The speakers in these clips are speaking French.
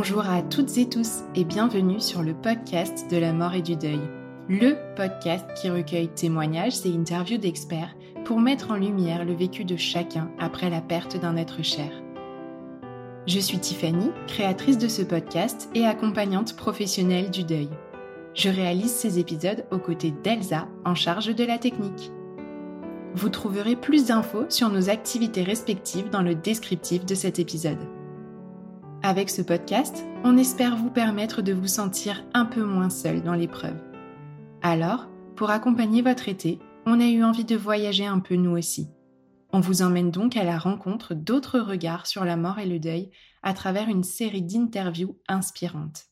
Bonjour à toutes et tous et bienvenue sur le podcast de la mort et du deuil. Le podcast qui recueille témoignages et interviews d'experts pour mettre en lumière le vécu de chacun après la perte d'un être cher. Je suis Tiffany, créatrice de ce podcast et accompagnante professionnelle du deuil. Je réalise ces épisodes aux côtés d'Elsa en charge de la technique. Vous trouverez plus d'infos sur nos activités respectives dans le descriptif de cet épisode. Avec ce podcast, on espère vous permettre de vous sentir un peu moins seul dans l'épreuve. Alors, pour accompagner votre été, on a eu envie de voyager un peu nous aussi. On vous emmène donc à la rencontre d'autres regards sur la mort et le deuil à travers une série d'interviews inspirantes.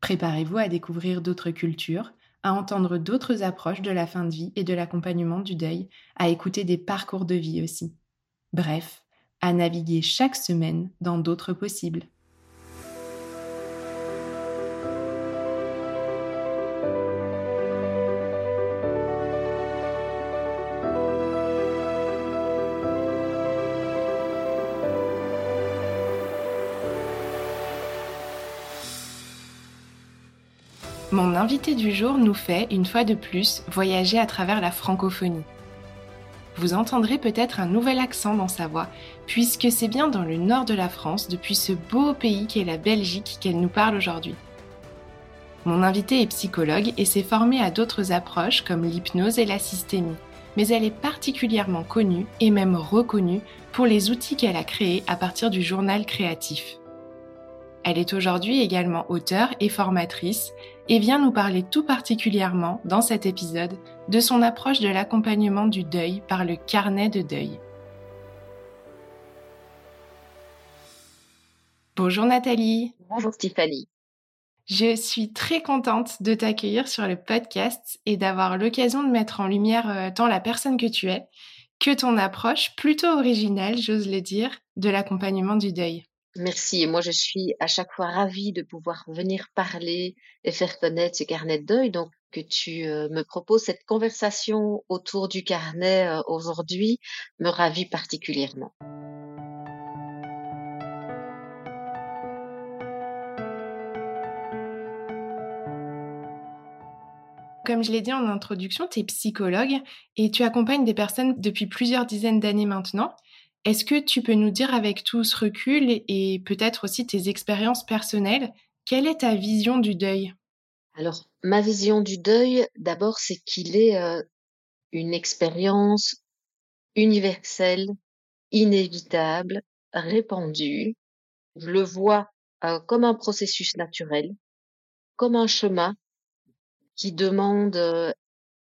Préparez-vous à découvrir d'autres cultures, à entendre d'autres approches de la fin de vie et de l'accompagnement du deuil, à écouter des parcours de vie aussi. Bref, à naviguer chaque semaine dans d'autres possibles. Mon invité du jour nous fait, une fois de plus, voyager à travers la francophonie vous entendrez peut-être un nouvel accent dans sa voix, puisque c'est bien dans le nord de la France, depuis ce beau pays qu'est la Belgique, qu'elle nous parle aujourd'hui. Mon invitée est psychologue et s'est formée à d'autres approches comme l'hypnose et la systémie, mais elle est particulièrement connue et même reconnue pour les outils qu'elle a créés à partir du journal créatif. Elle est aujourd'hui également auteure et formatrice et vient nous parler tout particulièrement dans cet épisode de son approche de l'accompagnement du deuil par le carnet de deuil. Bonjour Nathalie. Bonjour Tiffany. Je suis très contente de t'accueillir sur le podcast et d'avoir l'occasion de mettre en lumière euh, tant la personne que tu es que ton approche plutôt originale, j'ose le dire, de l'accompagnement du deuil. Merci. Moi, je suis à chaque fois ravie de pouvoir venir parler et faire connaître ce carnet de deuil. Donc, que tu euh, me proposes cette conversation autour du carnet euh, aujourd'hui me ravit particulièrement. Comme je l'ai dit en introduction, tu es psychologue et tu accompagnes des personnes depuis plusieurs dizaines d'années maintenant. Est-ce que tu peux nous dire avec tout ce recul et peut-être aussi tes expériences personnelles, quelle est ta vision du deuil? Alors, ma vision du deuil, d'abord, c'est qu'il est euh, une expérience universelle, inévitable, répandue. Je le vois euh, comme un processus naturel, comme un chemin qui demande euh,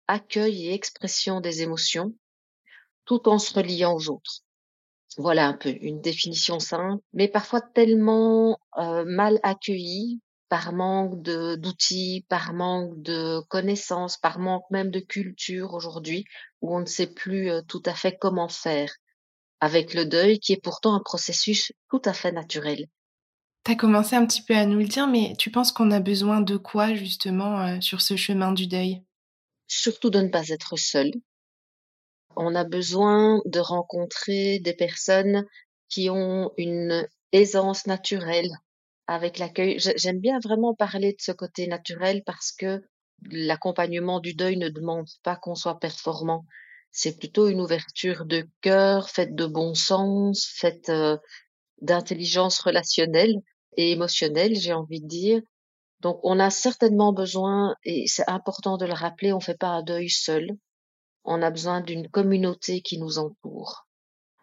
accueil et expression des émotions, tout en se reliant aux autres. Voilà un peu une définition simple, mais parfois tellement euh, mal accueillie par manque de d'outils, par manque de connaissances, par manque même de culture aujourd'hui, où on ne sait plus tout à fait comment faire avec le deuil, qui est pourtant un processus tout à fait naturel. Tu as commencé un petit peu à nous le dire, mais tu penses qu'on a besoin de quoi justement euh, sur ce chemin du deuil? Surtout de ne pas être seul, on a besoin de rencontrer des personnes qui ont une aisance naturelle avec l'accueil. J'aime bien vraiment parler de ce côté naturel parce que l'accompagnement du deuil ne demande pas qu'on soit performant. C'est plutôt une ouverture de cœur, faite de bon sens, faite euh, d'intelligence relationnelle et émotionnelle, j'ai envie de dire. Donc on a certainement besoin, et c'est important de le rappeler, on fait pas un deuil seul. On a besoin d'une communauté qui nous entoure.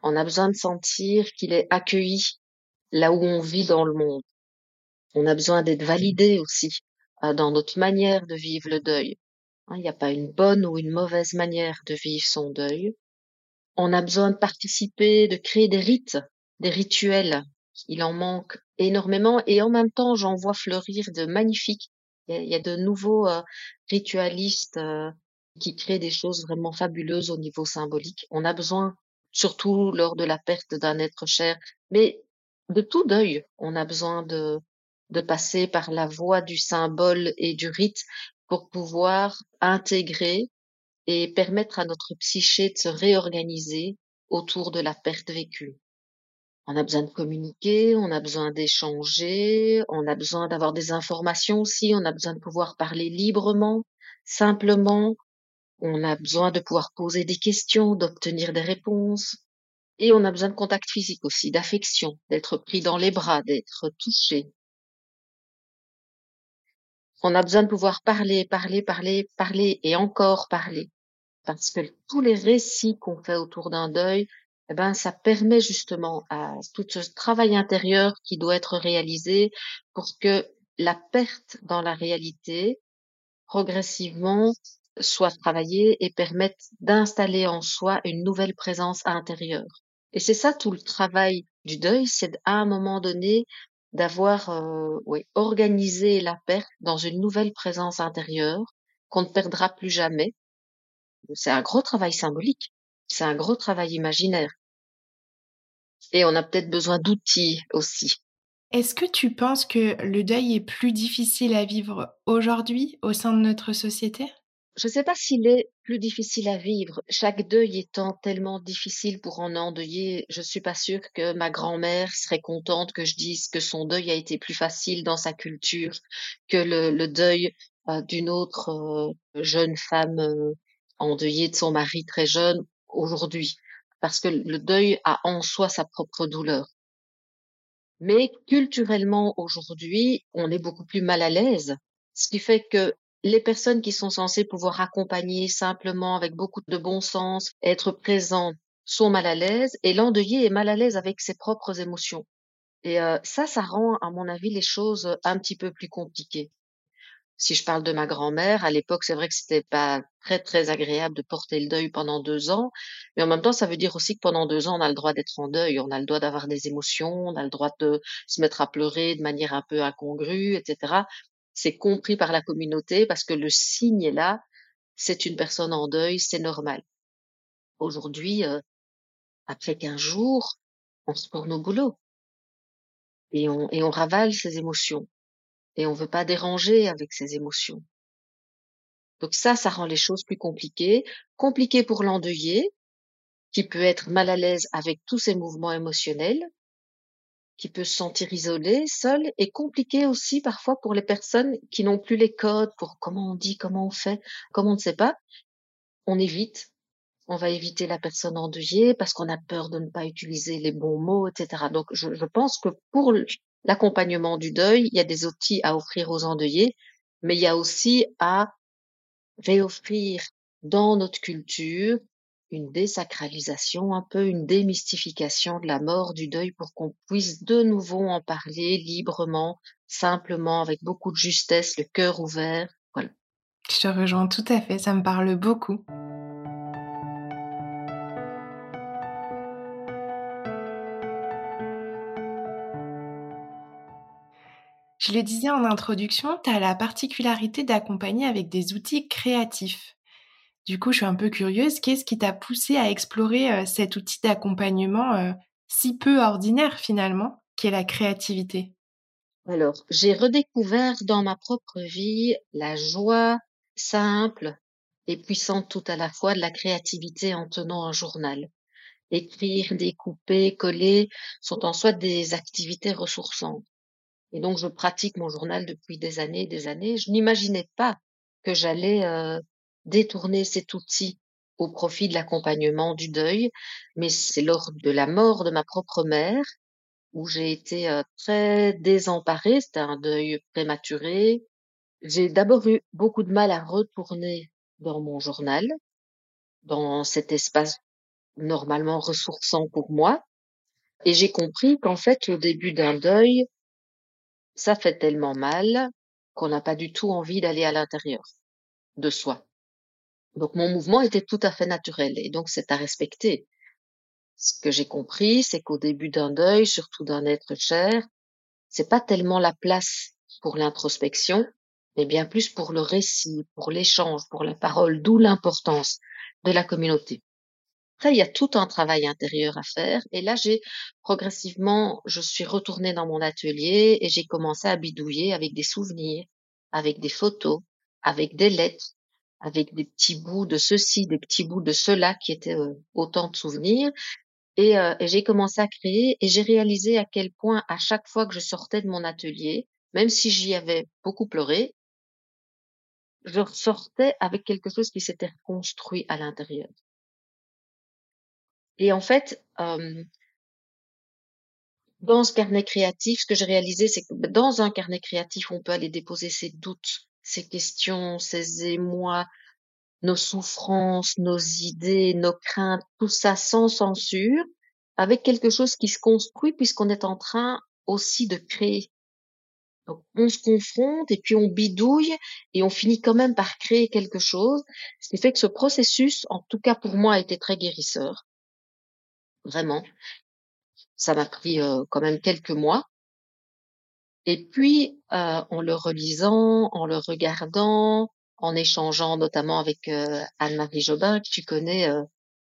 On a besoin de sentir qu'il est accueilli là où on vit dans le monde. On a besoin d'être validé aussi euh, dans notre manière de vivre le deuil. Hein, il n'y a pas une bonne ou une mauvaise manière de vivre son deuil. On a besoin de participer, de créer des rites, des rituels. Il en manque énormément et en même temps, j'en vois fleurir de magnifiques. Il y a, de nouveaux euh, ritualistes euh, qui créent des choses vraiment fabuleuses au niveau symbolique. On a besoin, surtout lors de la perte d'un être cher, mais de tout deuil, on a besoin de, de passer par la voie du symbole et du rite pour pouvoir intégrer et permettre à notre psyché de se réorganiser autour de la perte vécue. On a besoin de communiquer, on a besoin d'échanger, on a besoin d'avoir des informations aussi, on a besoin de pouvoir parler librement, simplement, on a besoin de pouvoir poser des questions, d'obtenir des réponses, et on a besoin de contact physique aussi, d'affection, d'être pris dans les bras, d'être touché. On a besoin de pouvoir parler, parler, parler, parler et encore parler parce que tous les récits qu'on fait autour d'un deuil, eh ben, ça permet justement à tout ce travail intérieur qui doit être réalisé pour que la perte dans la réalité, progressivement, soit travaillée et permette d'installer en soi une nouvelle présence intérieure. Et c'est ça tout le travail du deuil, c'est à un moment donné d'avoir euh, organisé la perte dans une nouvelle présence intérieure qu'on ne perdra plus jamais c'est un gros travail symbolique, c'est un gros travail imaginaire. Et on a peut-être besoin d'outils aussi. Est-ce que tu penses que le deuil est plus difficile à vivre aujourd'hui au sein de notre société? Je ne sais pas s'il est plus difficile à vivre. Chaque deuil étant tellement difficile pour en endeuiller, je suis pas sûre que ma grand-mère serait contente que je dise que son deuil a été plus facile dans sa culture que le, deuil euh, d'une autre euh, jeune femme euh, endeuillée de son mari très jeune aujourd'hui, parce que le deuil a en soi sa propre douleur. Mais culturellement aujourd'hui, on est beaucoup plus mal à l'aise, ce qui fait que les personnes qui sont censées pouvoir accompagner simplement avec beaucoup de bon sens, être présentes, sont mal à l'aise et l'endeuillé est mal à l'aise avec ses propres émotions. Et euh, ça, ça rend, à mon avis, les choses un petit peu plus compliquées si je parle de ma grand-mère, à l'époque, c'est vrai que c'était pas très, très agréable de porter le deuil pendant deux ans, mais en même temps, ça veut dire aussi que pendant deux ans, on a le droit d'être en deuil, on a le droit d'avoir des émotions, on a le droit de se mettre à pleurer de manière un peu incongrue, etc. C'est compris par la communauté parce que le signe est là, c'est une personne en deuil, c'est normal. Aujourd'hui, euh, après 15 jours, on se tourne au boulot et on, et on ravale ses émotions et on veut pas déranger avec ses émotions. Donc ça, ça rend les choses plus compliquées. Compliquées pour l'endeuillé, qui peut être mal à l'aise avec tous ses mouvements émotionnels, qui peut se sentir isolé, seul, et compliqué aussi parfois pour les personnes qui n'ont plus les codes pour comment on dit, comment on fait, comment on ne sait pas. On évite, on va éviter la personne endeuillée parce qu'on a peur de ne pas utiliser les bons mots, etc. Donc je, je pense que pour l'accompagnement du deuil, il y a des outils à offrir aux endeuillés, mais il y a aussi à réoffrir dans notre culture une désacralisation, un peu une démystification de la mort, du deuil, pour qu'on puisse de nouveau en parler librement, simplement, avec beaucoup de justesse, le cœur ouvert. Voilà. Je te rejoins tout à fait, ça me parle beaucoup. Je le disais en introduction, tu as la particularité d'accompagner avec des outils créatifs. Du coup, je suis un peu curieuse, qu'est-ce qui t'a poussé à explorer euh, cet outil d'accompagnement euh, si peu ordinaire finalement, qui est la créativité? Alors, j'ai redécouvert dans ma propre vie la joie simple et puissante tout à la fois de la créativité en tenant un journal. Écrire, découper, coller sont en soi des activités ressourçantes. Et donc, je pratique mon journal depuis des années et des années. Je n'imaginais pas que j'allais euh, détourner cet outil au profit de l'accompagnement du deuil, mais c'est lors de la mort de ma propre mère où j'ai été euh, très désemparée. C'était un deuil prématuré. J'ai d'abord eu beaucoup de mal à retourner dans mon journal, dans cet espace normalement ressourçant pour moi. Et j'ai compris qu'en fait, au début d'un deuil, ça fait tellement mal qu'on n'a pas du tout envie d'aller à l'intérieur de soi. Donc mon mouvement était tout à fait naturel et donc c'est à respecter. Ce que j'ai compris, c'est qu'au début d'un deuil, surtout d'un être cher, c'est pas tellement la place pour l'introspection, mais bien plus pour le récit, pour l'échange, pour la parole, d'où l'importance de la communauté. Après, il y a tout un travail intérieur à faire. Et là, j'ai progressivement, je suis retournée dans mon atelier et j'ai commencé à bidouiller avec des souvenirs, avec des photos, avec des lettres, avec des petits bouts de ceci, des petits bouts de cela qui étaient euh, autant de souvenirs. Et, euh, j'ai commencé à créer et j'ai réalisé à quel point à chaque fois que je sortais de mon atelier, même si j'y avais beaucoup pleuré, je ressortais avec quelque chose qui s'était construit à l'intérieur. Et en fait, euh, dans ce carnet créatif, ce que j'ai réalisé, c'est que dans un carnet créatif, on peut aller déposer ses doutes, ses questions, ses émois, nos souffrances, nos idées, nos craintes, tout ça sans censure, avec quelque chose qui se construit puisqu'on est en train aussi de créer. Donc, on se confronte et puis on bidouille et on finit quand même par créer quelque chose. Ce qui fait que ce processus, en tout cas pour moi, a été très guérisseur. Vraiment. Ça m'a pris euh, quand même quelques mois. Et puis, euh, en le relisant, en le regardant, en échangeant notamment avec euh, Anne-Marie Jobin, que tu connais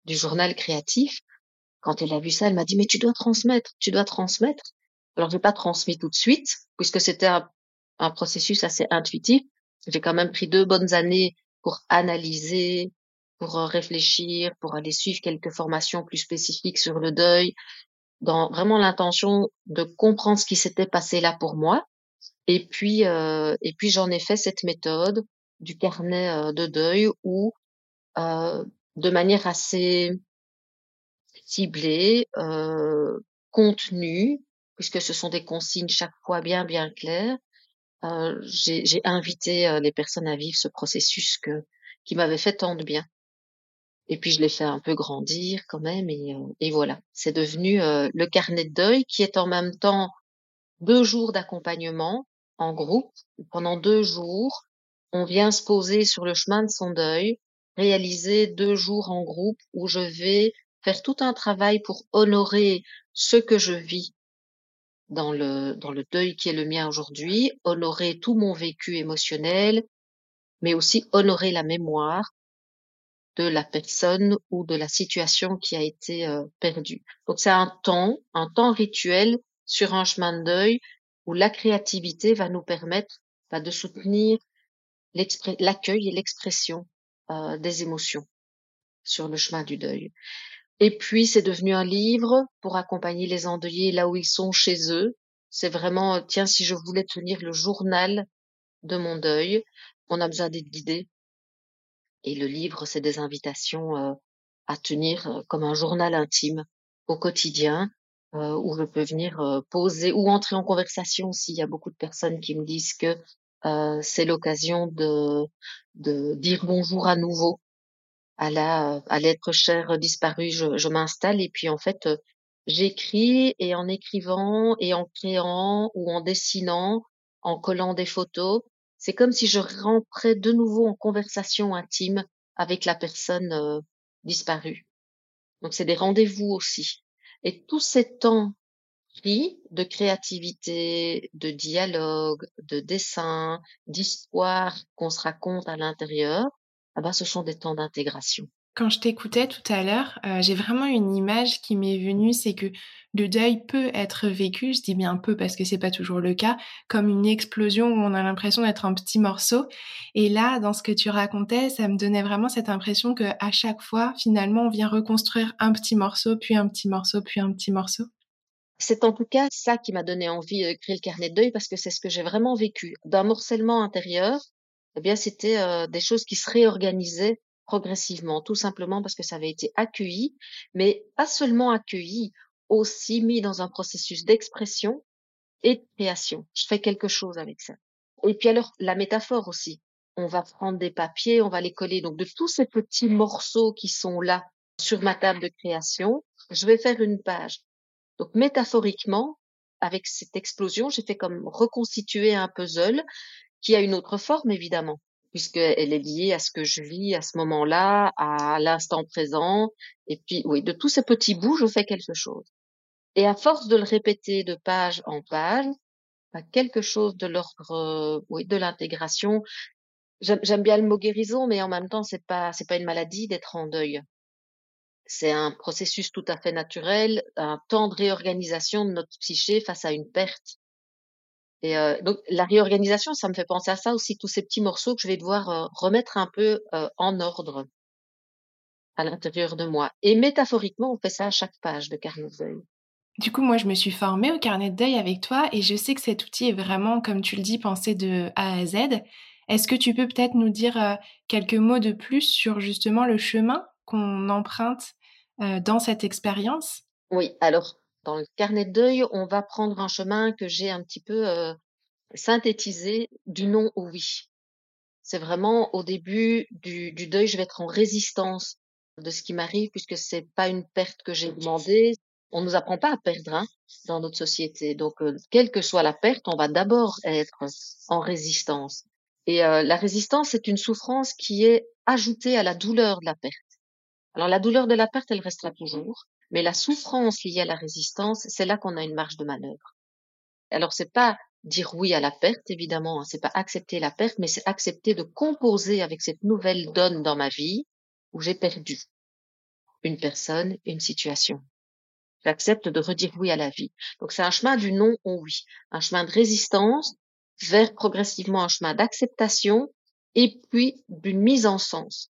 du journal créatif, quand elle a vu ça, elle m'a dit, mais tu dois transmettre, tu dois transmettre. Alors, j'ai pas transmis tout de suite, puisque c'était un, un, processus assez intuitif. J'ai quand même pris deux bonnes années pour analyser, pour réfléchir, pour aller suivre quelques formations plus spécifiques sur le deuil, dans vraiment l'intention de comprendre ce qui s'était passé là pour moi. Et puis, euh, et puis j'en ai fait cette méthode du carnet euh, de deuil où, euh, de manière assez ciblée, euh, contenue, puisque ce sont des consignes chaque fois bien bien claires, euh, j'ai invité les personnes à vivre ce processus que qui m'avait fait tant de bien. Et puis je l'ai fait un peu grandir quand même et, euh, et voilà, c'est devenu euh, le carnet de deuil qui est en même temps deux jours d'accompagnement en groupe. Pendant deux jours, on vient se poser sur le chemin de son deuil, réaliser deux jours en groupe où je vais faire tout un travail pour honorer ce que je vis dans le, dans le deuil qui est le mien aujourd'hui, honorer tout mon vécu émotionnel, mais aussi honorer la mémoire de la personne ou de la situation qui a été euh, perdue. Donc c'est un temps, un temps rituel sur un chemin de deuil où la créativité va nous permettre bah, de soutenir l'accueil et l'expression euh, des émotions sur le chemin du deuil. Et puis c'est devenu un livre pour accompagner les endeuillés là où ils sont chez eux. C'est vraiment, tiens, si je voulais tenir le journal de mon deuil, on a besoin d'être guidé et le livre, c'est des invitations euh, à tenir euh, comme un journal intime au quotidien, euh, où je peux venir poser ou entrer en conversation s'il y a beaucoup de personnes qui me disent que c'est l'occasion de, de dire bonjour à nouveau à la à l'être cher disparu. Je, je m'installe et puis en fait j'écris et en écrivant et en créant ou en dessinant, en collant des photos, c'est comme si je rentrais de nouveau en conversation intime avec la personne euh, disparue. Donc c'est des rendez-vous aussi. Et tous ces temps pris de créativité, de dialogue, de dessin, d'histoire qu'on se raconte à l'intérieur, ah ben, ce sont des temps d'intégration. Quand je t'écoutais tout à l'heure, euh, j'ai vraiment une image qui m'est venue, c'est que le deuil peut être vécu, je dis bien peu parce que c'est pas toujours le cas, comme une explosion où on a l'impression d'être un petit morceau. Et là, dans ce que tu racontais, ça me donnait vraiment cette impression que à chaque fois, finalement, on vient reconstruire un petit morceau, puis un petit morceau, puis un petit morceau. C'est en tout cas ça qui m'a donné envie de créer le carnet de deuil parce que c'est ce que j'ai vraiment vécu. D'un morcellement intérieur, eh bien, c'était euh, des choses qui se réorganisaient progressivement, tout simplement parce que ça avait été accueilli, mais pas seulement accueilli, aussi mis dans un processus d'expression et de création. Je fais quelque chose avec ça. Et puis alors, la métaphore aussi. On va prendre des papiers, on va les coller. Donc, de tous ces petits morceaux qui sont là sur ma table de création, je vais faire une page. Donc, métaphoriquement, avec cette explosion, j'ai fait comme reconstituer un puzzle qui a une autre forme, évidemment, puisqu'elle est liée à ce que je vis à ce moment-là, à l'instant présent. Et puis, oui, de tous ces petits bouts, je fais quelque chose. Et à force de le répéter de page en page, bah, quelque chose de l'ordre, euh, oui, de l'intégration. J'aime bien le mot guérison, mais en même temps, c'est pas, c'est pas une maladie d'être en deuil. C'est un processus tout à fait naturel, un temps de réorganisation de notre psyché face à une perte. Et euh, donc la réorganisation, ça me fait penser à ça aussi, tous ces petits morceaux que je vais devoir euh, remettre un peu euh, en ordre à l'intérieur de moi. Et métaphoriquement, on fait ça à chaque page de carnet de deuil. Du coup, moi, je me suis formée au carnet de deuil avec toi et je sais que cet outil est vraiment, comme tu le dis, pensé de A à Z. Est-ce que tu peux peut-être nous dire quelques mots de plus sur justement le chemin qu'on emprunte dans cette expérience? Oui, alors dans le carnet de deuil, on va prendre un chemin que j'ai un petit peu euh, synthétisé du non au oui. C'est vraiment au début du, du, deuil, je vais être en résistance de ce qui m'arrive puisque c'est pas une perte que j'ai demandée. On nous apprend pas à perdre hein, dans notre société. Donc, euh, quelle que soit la perte, on va d'abord être en résistance. Et euh, la résistance, c'est une souffrance qui est ajoutée à la douleur de la perte. Alors, la douleur de la perte, elle restera toujours. Mais la souffrance liée à la résistance, c'est là qu'on a une marge de manœuvre. Alors c'est pas dire oui à la perte, évidemment, hein, c'est pas accepter la perte, mais c'est accepter de composer avec cette nouvelle donne dans ma vie où j'ai perdu une personne, une situation. J'accepte de redire oui à la vie. Donc c'est un chemin du non au oui, un chemin de résistance vers progressivement un chemin d'acceptation et puis d'une mise en sens.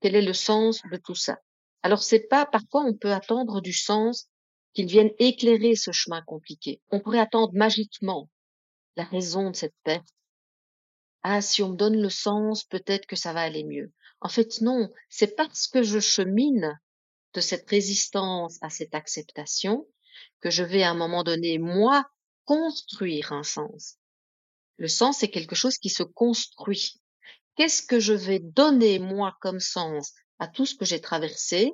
Quel est le sens de tout ça? Alors c'est pas parfois on peut attendre du sens qu'il vienne éclairer ce chemin compliqué. On pourrait attendre magiquement la raison de cette perte. Ah, si on me donne le sens, peut-être que ça va aller mieux. En fait, non, c'est parce que je chemine de cette résistance à cette acceptation que je vais à un moment donné, moi, construire un sens. Le sens, c'est quelque chose qui se construit. Qu'est-ce que je vais donner, moi, comme sens à tout ce que j'ai traversé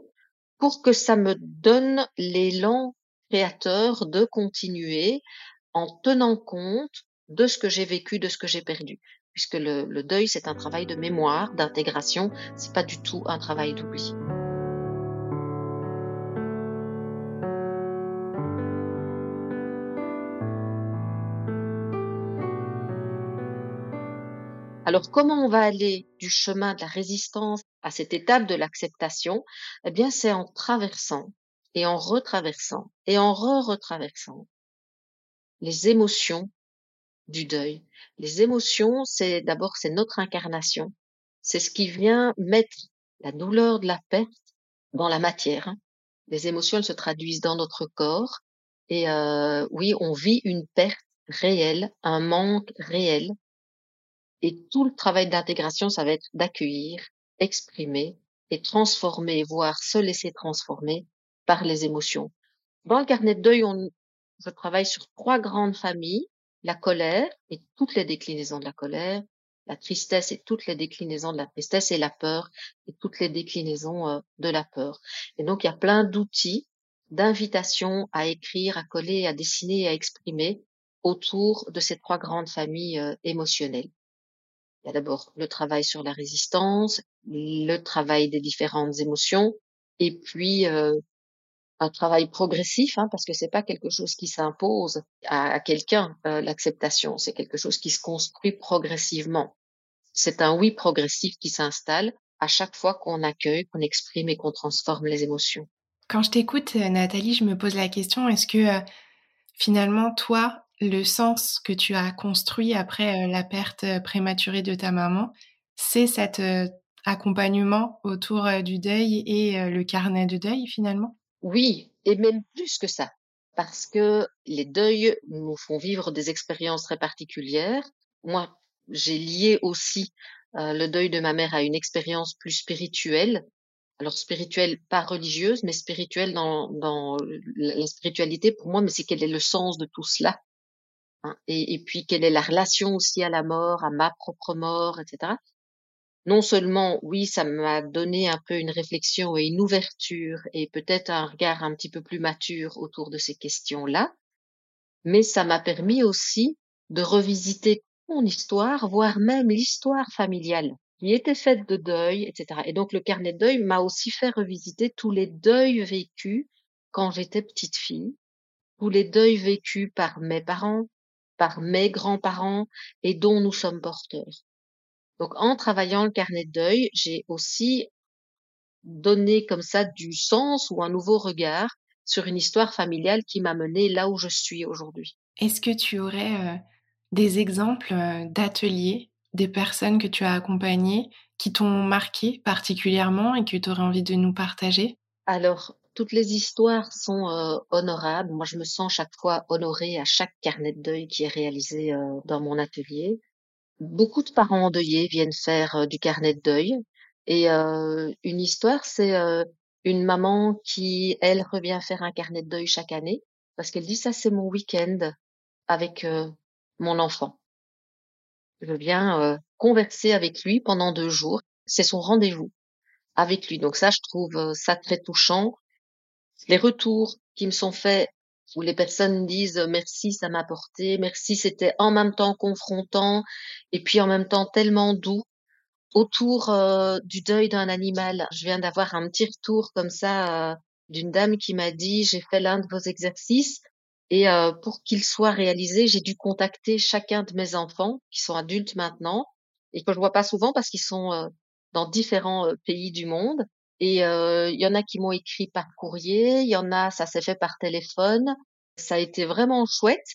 pour que ça me donne l'élan créateur de continuer en tenant compte de ce que j'ai vécu, de ce que j'ai perdu. Puisque le, deuil, c'est un travail de mémoire, d'intégration, c'est pas du tout un travail d'oubli. Alors, comment on va aller du chemin de la résistance à cette étape de l'acceptation Eh bien, c'est en traversant et en retraversant et en re-retraversant les émotions du deuil. Les émotions, c'est d'abord, c'est notre incarnation. C'est ce qui vient mettre la douleur de la perte dans la matière. Hein. Les émotions, elles se traduisent dans notre corps. Et euh, oui, on vit une perte réelle, un manque réel et tout le travail d'intégration, ça va être d'accueillir, exprimer et transformer, voire se laisser transformer par les émotions. Dans le carnet de deuil, on, je travaille sur trois grandes familles, la colère et toutes les déclinaisons de la colère, la tristesse et toutes les déclinaisons de la tristesse et la peur et toutes les déclinaisons euh, de la peur. Et donc, il y a plein d'outils, d'invitations à écrire, à coller, à dessiner, à exprimer autour de ces trois grandes familles euh, émotionnelles. Il y a d'abord le travail sur la résistance, le travail des différentes émotions, et puis euh, un travail progressif, hein, parce que c'est pas quelque chose qui s'impose à, quelqu'un. Euh, l'acceptation, c'est quelque chose qui se construit progressivement. C'est un oui progressif qui s'installe à chaque fois qu'on accueille, qu'on exprime et qu'on transforme les émotions. Quand je t'écoute, Nathalie, je me pose la question est-ce que euh, finalement, toi, le sens que tu as construit après euh, la perte euh, prématurée de ta maman, c'est cet euh, accompagnement autour du deuil et le carnet de deuil finalement? Oui, et même plus que ça, parce que les deuils nous font vivre des expériences très particulières. Moi, j'ai lié aussi le deuil de ma mère à une expérience plus spirituelle, alors spirituelle, pas religieuse, mais spirituelle dans, dans la spiritualité pour moi, mais c'est quel est le sens de tout cela hein, et, puis quelle est la relation aussi à la mort, à ma propre mort, etc. Non seulement, oui, ça m'a donné un peu une réflexion et une ouverture et peut-être un regard un petit peu plus mature autour de ces questions-là, mais ça m'a permis aussi de revisiter mon histoire, voire même l'histoire familiale qui était faite de deuil, etc. Et donc le carnet de deuil m'a aussi fait revisiter tous les deuils vécus quand j'étais petite fille, tous les deuils vécus par mes parents, par mes grands-parents et dont nous sommes porteurs. Donc en travaillant le carnet de deuil, j'ai aussi donné comme ça du sens ou un nouveau regard sur une histoire familiale qui m'a menée là où je suis aujourd'hui. Est-ce que tu aurais euh, des exemples euh, d'ateliers, des personnes que tu as accompagnées qui t'ont marqué particulièrement et que tu aurais envie de nous partager? Alors, toutes les histoires sont euh, honorables. Moi, je me sens chaque fois honorée à chaque carnet de deuil qui est réalisé euh, dans mon atelier. Beaucoup de parents endeuillés viennent faire du carnet de deuil. Et une histoire, c'est une maman qui, elle, revient faire un carnet de deuil chaque année parce qu'elle dit ça, c'est mon week-end avec mon enfant. Je viens converser avec lui pendant deux jours. C'est son rendez-vous avec lui. Donc ça, je trouve ça très touchant. Les retours qui me sont faits où les personnes disent merci, ça m'a apporté, merci, c'était en même temps confrontant et puis en même temps tellement doux autour euh, du deuil d'un animal. Je viens d'avoir un petit retour comme ça euh, d'une dame qui m'a dit j'ai fait l'un de vos exercices et euh, pour qu'il soit réalisé, j'ai dû contacter chacun de mes enfants qui sont adultes maintenant et que je vois pas souvent parce qu'ils sont dans différents pays du monde. Et il y en a qui m'ont écrit par courrier, il y en a ça s'est fait par téléphone. Ça a été vraiment chouette.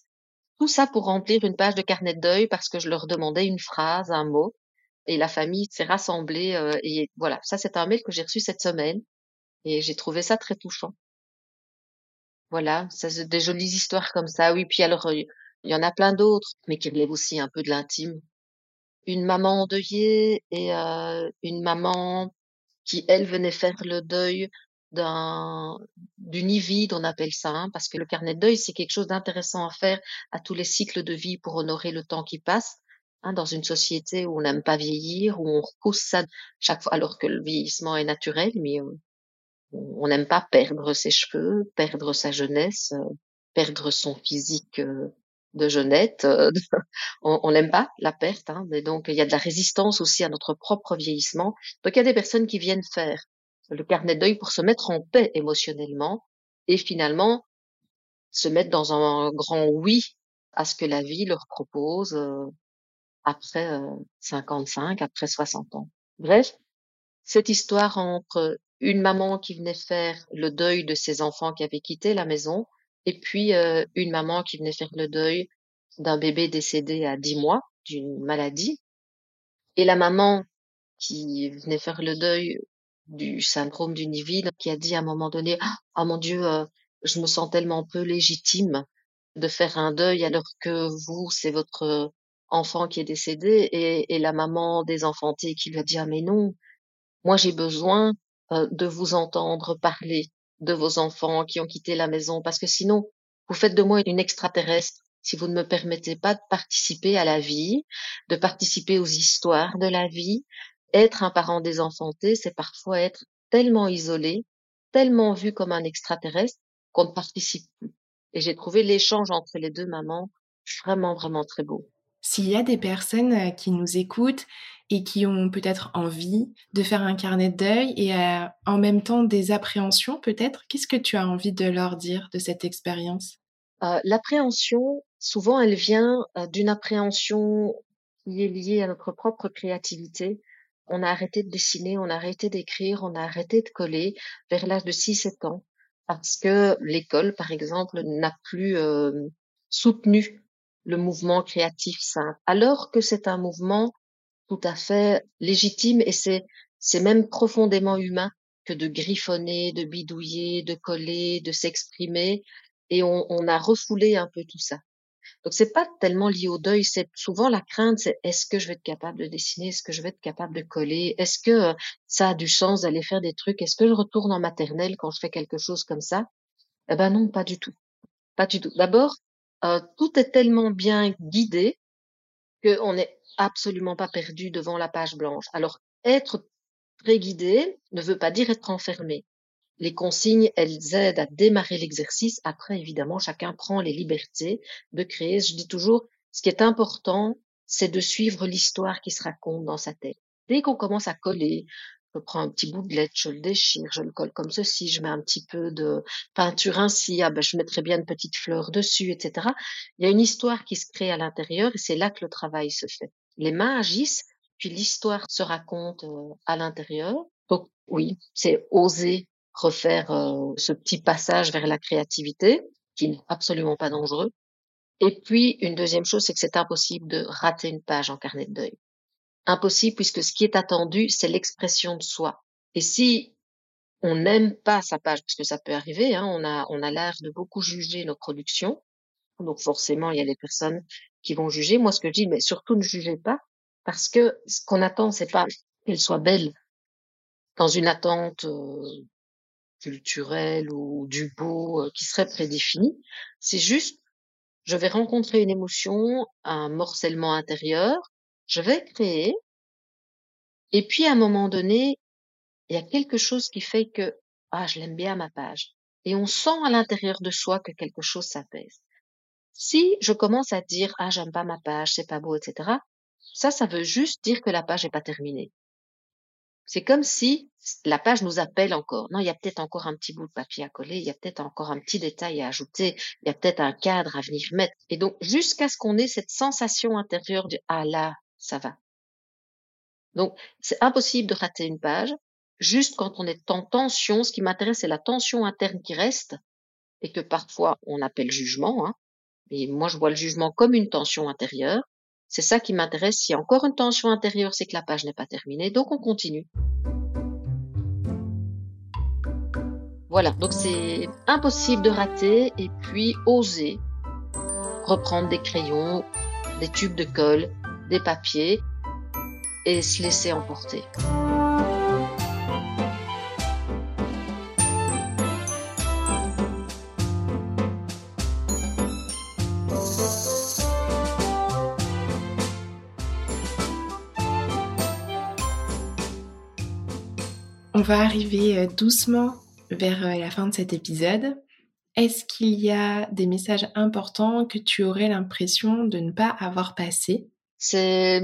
Tout ça pour remplir une page de carnet de deuil parce que je leur demandais une phrase, un mot et la famille s'est rassemblée euh, et voilà, ça c'est un mail que j'ai reçu cette semaine et j'ai trouvé ça très touchant. Voilà, ça c'est des jolies histoires comme ça. Oui, puis alors il y en a plein d'autres, mais qui relèvent aussi un peu de l'intime. Une maman endeuillée et euh, une maman qui elle venait faire le deuil d'un d'une vide, on appelle ça, hein, parce que le carnet de deuil c'est quelque chose d'intéressant à faire à tous les cycles de vie pour honorer le temps qui passe. Hein, dans une société où on n'aime pas vieillir, où on repousse ça chaque fois, alors que le vieillissement est naturel, mais euh, on n'aime pas perdre ses cheveux, perdre sa jeunesse, euh, perdre son physique euh, de jeunette. on n'aime pas la perte, hein, mais donc il y a de la résistance aussi à notre propre vieillissement. Donc il y a des personnes qui viennent faire le carnet de deuil pour se mettre en paix émotionnellement et finalement se mettre dans un grand oui à ce que la vie leur propose après 55, après 60 ans. Bref, cette histoire entre une maman qui venait faire le deuil de ses enfants qui avaient quitté la maison et puis une maman qui venait faire le deuil d'un bébé décédé à 10 mois d'une maladie. Et la maman qui venait faire le deuil du syndrome du Niville qui a dit à un moment donné ah mon Dieu je me sens tellement peu légitime de faire un deuil alors que vous c'est votre enfant qui est décédé. Et, et la maman des enfantés qui lui a dit ah mais non moi j'ai besoin euh, de vous entendre parler de vos enfants qui ont quitté la maison parce que sinon vous faites de moi une extraterrestre si vous ne me permettez pas de participer à la vie, de participer aux histoires de la vie. Être un parent désenfanté, c'est parfois être tellement isolé, tellement vu comme un extraterrestre qu'on ne participe plus. Et j'ai trouvé l'échange entre les deux mamans vraiment, vraiment très beau. S'il y a des personnes euh, qui nous écoutent et qui ont peut-être envie de faire un carnet de deuil et euh, en même temps des appréhensions peut-être, qu'est-ce que tu as envie de leur dire de cette expérience? Euh, L'appréhension, souvent, elle vient d'une appréhension qui est liée à notre propre créativité. On a arrêté de dessiner, on a arrêté d'écrire, on a arrêté de coller vers l'âge de 6-7 ans parce que l'école, par exemple, n'a plus soutenu le mouvement créatif simple, alors que c'est un mouvement tout à fait légitime et c'est c'est même profondément humain que de griffonner, de bidouiller, de coller, de s'exprimer et on, on, a refoulé un peu tout ça. Donc c'est pas tellement lié au deuil, c'est souvent la crainte, c'est est-ce que je vais être capable de dessiner, est-ce que je vais être capable de coller, est-ce que ça a du sens d'aller faire des trucs, est-ce que je retourne en maternelle quand je fais quelque chose comme ça? Eh ben non, pas du tout, pas du tout. D'abord, euh, tout est tellement bien guidé qu'on n'est absolument pas perdu devant la page blanche. Alors être très guidé ne veut pas dire être enfermé les consignes, elles aident à démarrer l'exercice. Après, évidemment, chacun prend les libertés de créer. Je dis toujours, ce qui est important, c'est de suivre l'histoire qui se raconte dans sa tête. Dès qu'on commence à coller, je prends un petit bout de lettre, je le déchire, je le colle comme ceci, je mets un petit peu de peinture ainsi, ah ben je mettrai bien une petite fleur dessus, etc. Il y a une histoire qui se crée à l'intérieur et c'est là que le travail se fait. Les mains agissent, puis l'histoire se raconte euh, à l'intérieur. Donc oui, c'est oser refaire euh, ce petit passage vers la créativité, qui n'est absolument pas dangereux. Et puis, une deuxième chose, c'est que c'est impossible de rater une page en carnet de deuil. Impossible puisque ce qui est attendu, c'est l'expression de soi. Et si on n'aime pas sa page, parce que ça peut arriver, hein, on a, on a l'air de beaucoup juger nos productions. Donc forcément, il y a des personnes qui vont juger. Moi, ce que je dis, mais surtout ne jugez pas, parce que ce qu'on attend, c'est pas qu'elle soit belle dans une attente euh, culturel ou du beau euh, qui serait prédéfini. C'est juste, je vais rencontrer une émotion, un morcellement intérieur, je vais créer, et puis à un moment donné, il y a quelque chose qui fait que, ah, je l'aime bien ma page. Et on sent à l'intérieur de soi que quelque chose s'apaise. Si je commence à dire, ah, j'aime pas ma page, c'est pas beau, etc., ça, ça veut juste dire que la page n'est pas terminée. C'est comme si la page nous appelle encore. Non, il y a peut-être encore un petit bout de papier à coller, il y a peut-être encore un petit détail à ajouter, il y a peut-être un cadre à venir mettre. Et donc, jusqu'à ce qu'on ait cette sensation intérieure de ah là, ça va. Donc, c'est impossible de rater une page. Juste quand on est en tension, ce qui m'intéresse, c'est la tension interne qui reste et que parfois on appelle jugement. Hein. Et moi, je vois le jugement comme une tension intérieure. C'est ça qui m'intéresse. S'il y a encore une tension intérieure, c'est que la page n'est pas terminée. Donc on continue. Voilà, donc c'est impossible de rater et puis oser reprendre des crayons, des tubes de colle, des papiers et se laisser emporter. On va arriver euh, doucement vers euh, la fin de cet épisode. Est-ce qu'il y a des messages importants que tu aurais l'impression de ne pas avoir passés? C'est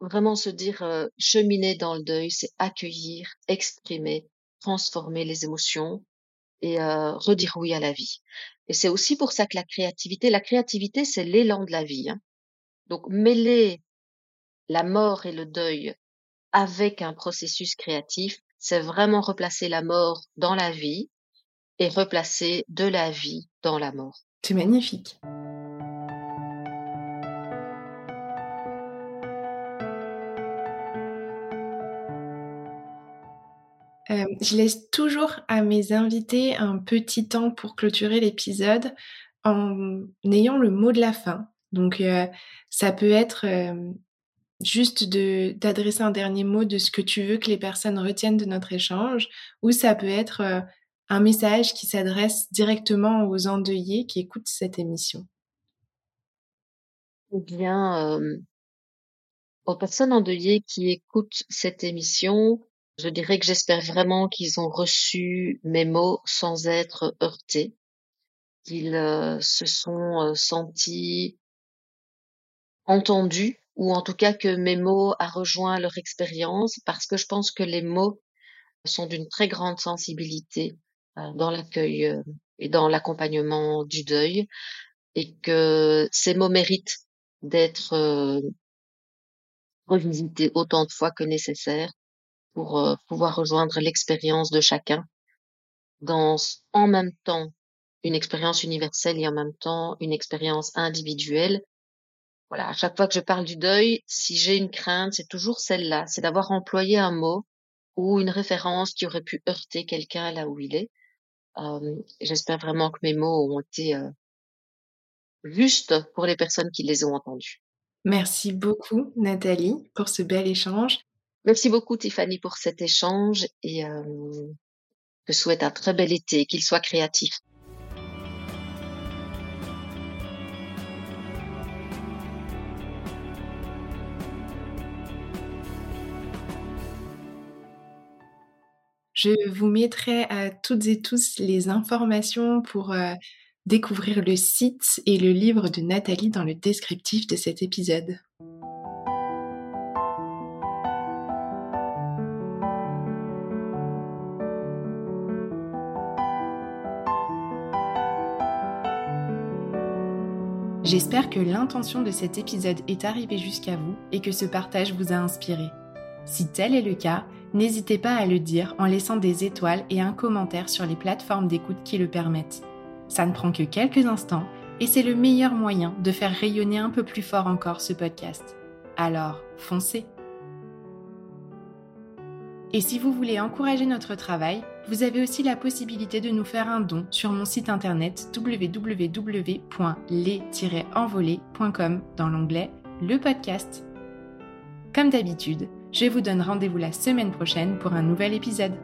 vraiment se dire euh, cheminer dans le deuil, c'est accueillir, exprimer, transformer les émotions et redire oui à la vie. Et c'est aussi pour ça que la créativité, la créativité, c'est l'élan de la vie. Hein. Donc mêler la mort et le deuil avec un processus créatif, c'est vraiment replacer la mort dans la vie et replacer de la vie dans la mort. C'est magnifique. Euh, je laisse toujours à mes invités un petit temps pour clôturer l'épisode en ayant le mot de la fin. Donc euh, ça peut être euh, juste d'adresser un dernier mot de ce que tu veux que les personnes retiennent de notre échange, ou ça peut être un message qui s'adresse directement aux endeuillés qui écoutent cette émission. Eh bien, aux personnes endeuillées qui écoutent cette émission, je dirais que j'espère vraiment qu'ils ont reçu mes mots sans être heurtés, qu'ils euh, se sont sentis entendus ou en tout cas que mes mots a rejoint leur expérience parce que je pense que les mots sont d'une très grande sensibilité euh, dans l'accueil euh, et dans l'accompagnement du deuil et que ces mots méritent d'être euh, revisités autant de fois que nécessaire pour pouvoir rejoindre l'expérience de chacun dans en même temps une expérience universelle et en même temps une expérience individuelle voilà, à chaque fois que je parle du deuil, si j'ai une crainte, c'est toujours celle-là, c'est d'avoir employé un mot ou une référence qui aurait pu heurter quelqu'un là où il est. Euh, j'espère vraiment que mes mots ont été euh, juste pour les personnes qui les ont entendues. Merci beaucoup Nathalie pour ce bel échange. Merci beaucoup Tiffany pour cet échange et euh, je souhaite un très bel été, qu'il soit créatif. Je vous mettrai à toutes et tous les informations pour euh, découvrir le site et le livre de Nathalie dans le descriptif de cet épisode. J'espère que l'intention de cet épisode est arrivée jusqu'à vous et que ce partage vous a inspiré. Si tel est le cas, n'hésitez pas à le dire en laissant des étoiles et un commentaire sur les plateformes d'écoute qui le permettent. Ça ne prend que quelques instants et c'est le meilleur moyen de faire rayonner un peu plus fort encore ce podcast. Alors, foncez Et si vous voulez encourager notre travail, vous avez aussi la possibilité de nous faire un don sur mon site internet www.les-envolés.com dans l'onglet Le podcast. Comme d'habitude, je vous donne rendez-vous la semaine prochaine pour un nouvel épisode.